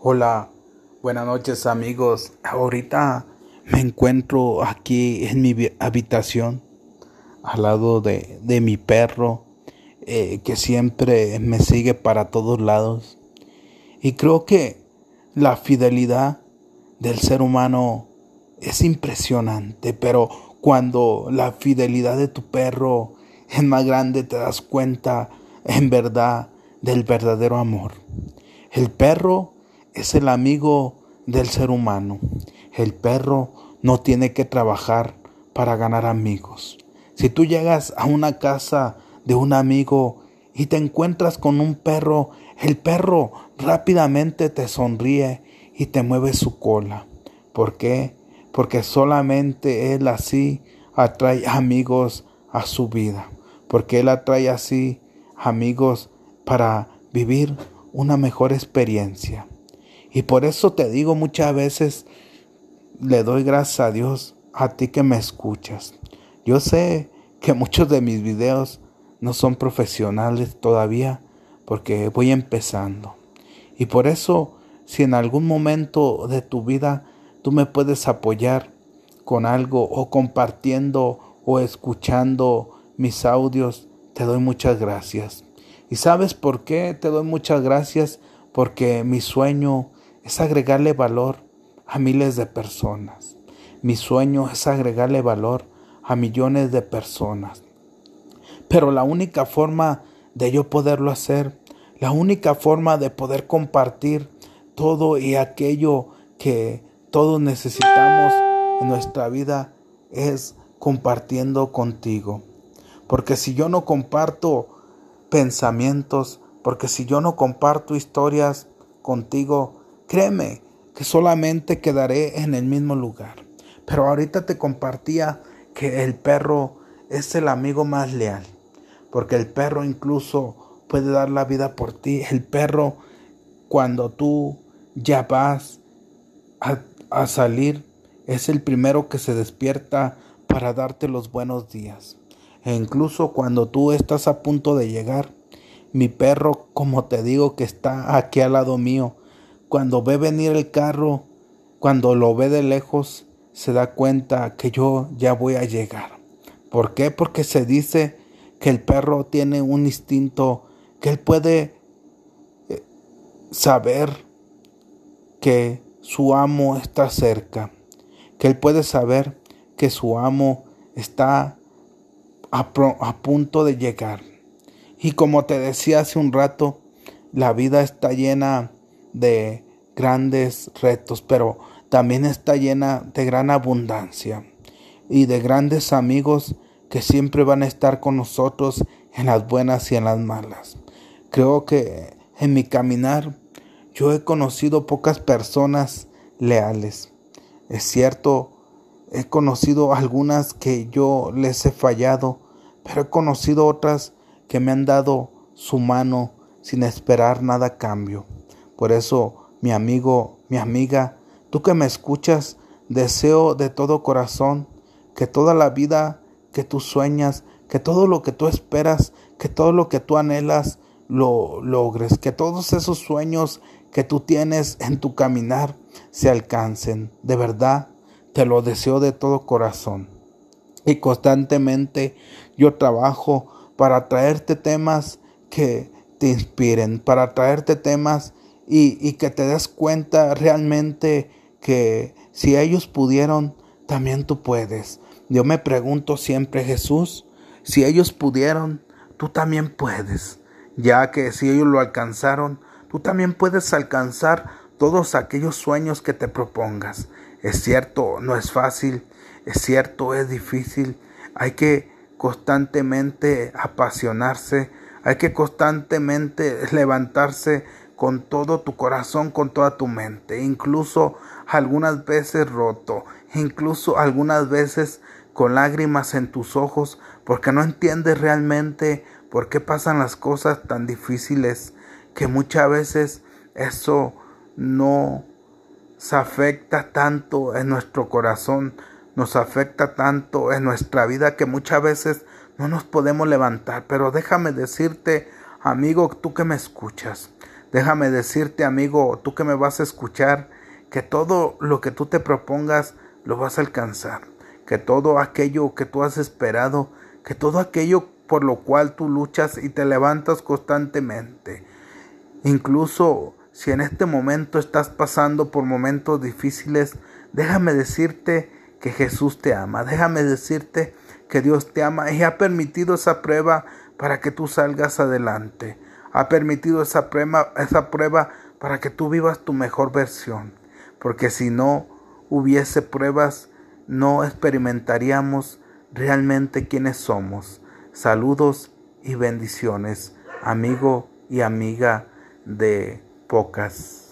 Hola, buenas noches amigos. Ahorita me encuentro aquí en mi habitación al lado de, de mi perro eh, que siempre me sigue para todos lados. Y creo que la fidelidad del ser humano es impresionante, pero cuando la fidelidad de tu perro es más grande te das cuenta en verdad del verdadero amor. El perro es el amigo del ser humano. El perro no tiene que trabajar para ganar amigos. Si tú llegas a una casa de un amigo y te encuentras con un perro, el perro rápidamente te sonríe y te mueve su cola. ¿Por qué? Porque solamente él así atrae amigos a su vida. Porque él atrae así amigos para vivir una mejor experiencia. Y por eso te digo muchas veces, le doy gracias a Dios, a ti que me escuchas. Yo sé que muchos de mis videos no son profesionales todavía porque voy empezando. Y por eso, si en algún momento de tu vida tú me puedes apoyar con algo o compartiendo o escuchando mis audios, te doy muchas gracias. ¿Y sabes por qué te doy muchas gracias? Porque mi sueño es agregarle valor a miles de personas. Mi sueño es agregarle valor a millones de personas. Pero la única forma de yo poderlo hacer, la única forma de poder compartir todo y aquello que todos necesitamos en nuestra vida es compartiendo contigo. Porque si yo no comparto pensamientos, porque si yo no comparto historias contigo, Créeme que solamente quedaré en el mismo lugar. Pero ahorita te compartía que el perro es el amigo más leal. Porque el perro incluso puede dar la vida por ti. El perro, cuando tú ya vas a, a salir, es el primero que se despierta para darte los buenos días. E incluso cuando tú estás a punto de llegar, mi perro, como te digo, que está aquí al lado mío, cuando ve venir el carro, cuando lo ve de lejos, se da cuenta que yo ya voy a llegar. ¿Por qué? Porque se dice que el perro tiene un instinto, que él puede eh, saber que su amo está cerca, que él puede saber que su amo está a, a punto de llegar. Y como te decía hace un rato, la vida está llena de grandes retos, pero también está llena de gran abundancia y de grandes amigos que siempre van a estar con nosotros en las buenas y en las malas. Creo que en mi caminar yo he conocido pocas personas leales. Es cierto, he conocido algunas que yo les he fallado, pero he conocido otras que me han dado su mano sin esperar nada a cambio. Por eso, mi amigo, mi amiga, tú que me escuchas, deseo de todo corazón que toda la vida que tú sueñas, que todo lo que tú esperas, que todo lo que tú anhelas, lo logres, que todos esos sueños que tú tienes en tu caminar se alcancen. De verdad, te lo deseo de todo corazón. Y constantemente yo trabajo para traerte temas que te inspiren, para traerte temas y, que te des cuenta realmente que si ellos pudieron, también tú puedes. Yo me pregunto siempre, Jesús, si ellos pudieron, tú también puedes, ya que si ellos lo alcanzaron, tú también puedes alcanzar todos aquellos sueños que te propongas. Es cierto, no es fácil, es cierto, es difícil, hay que constantemente apasionarse, hay que constantemente levantarse con todo tu corazón, con toda tu mente, incluso algunas veces roto, incluso algunas veces con lágrimas en tus ojos, porque no entiendes realmente por qué pasan las cosas tan difíciles, que muchas veces eso no se afecta tanto en nuestro corazón, nos afecta tanto en nuestra vida que muchas veces no nos podemos levantar. Pero déjame decirte, amigo, tú que me escuchas, Déjame decirte, amigo, tú que me vas a escuchar, que todo lo que tú te propongas lo vas a alcanzar, que todo aquello que tú has esperado, que todo aquello por lo cual tú luchas y te levantas constantemente, incluso si en este momento estás pasando por momentos difíciles, déjame decirte que Jesús te ama, déjame decirte que Dios te ama y ha permitido esa prueba para que tú salgas adelante. Ha permitido esa prueba, esa prueba para que tú vivas tu mejor versión. Porque si no hubiese pruebas, no experimentaríamos realmente quiénes somos. Saludos y bendiciones, amigo y amiga de pocas.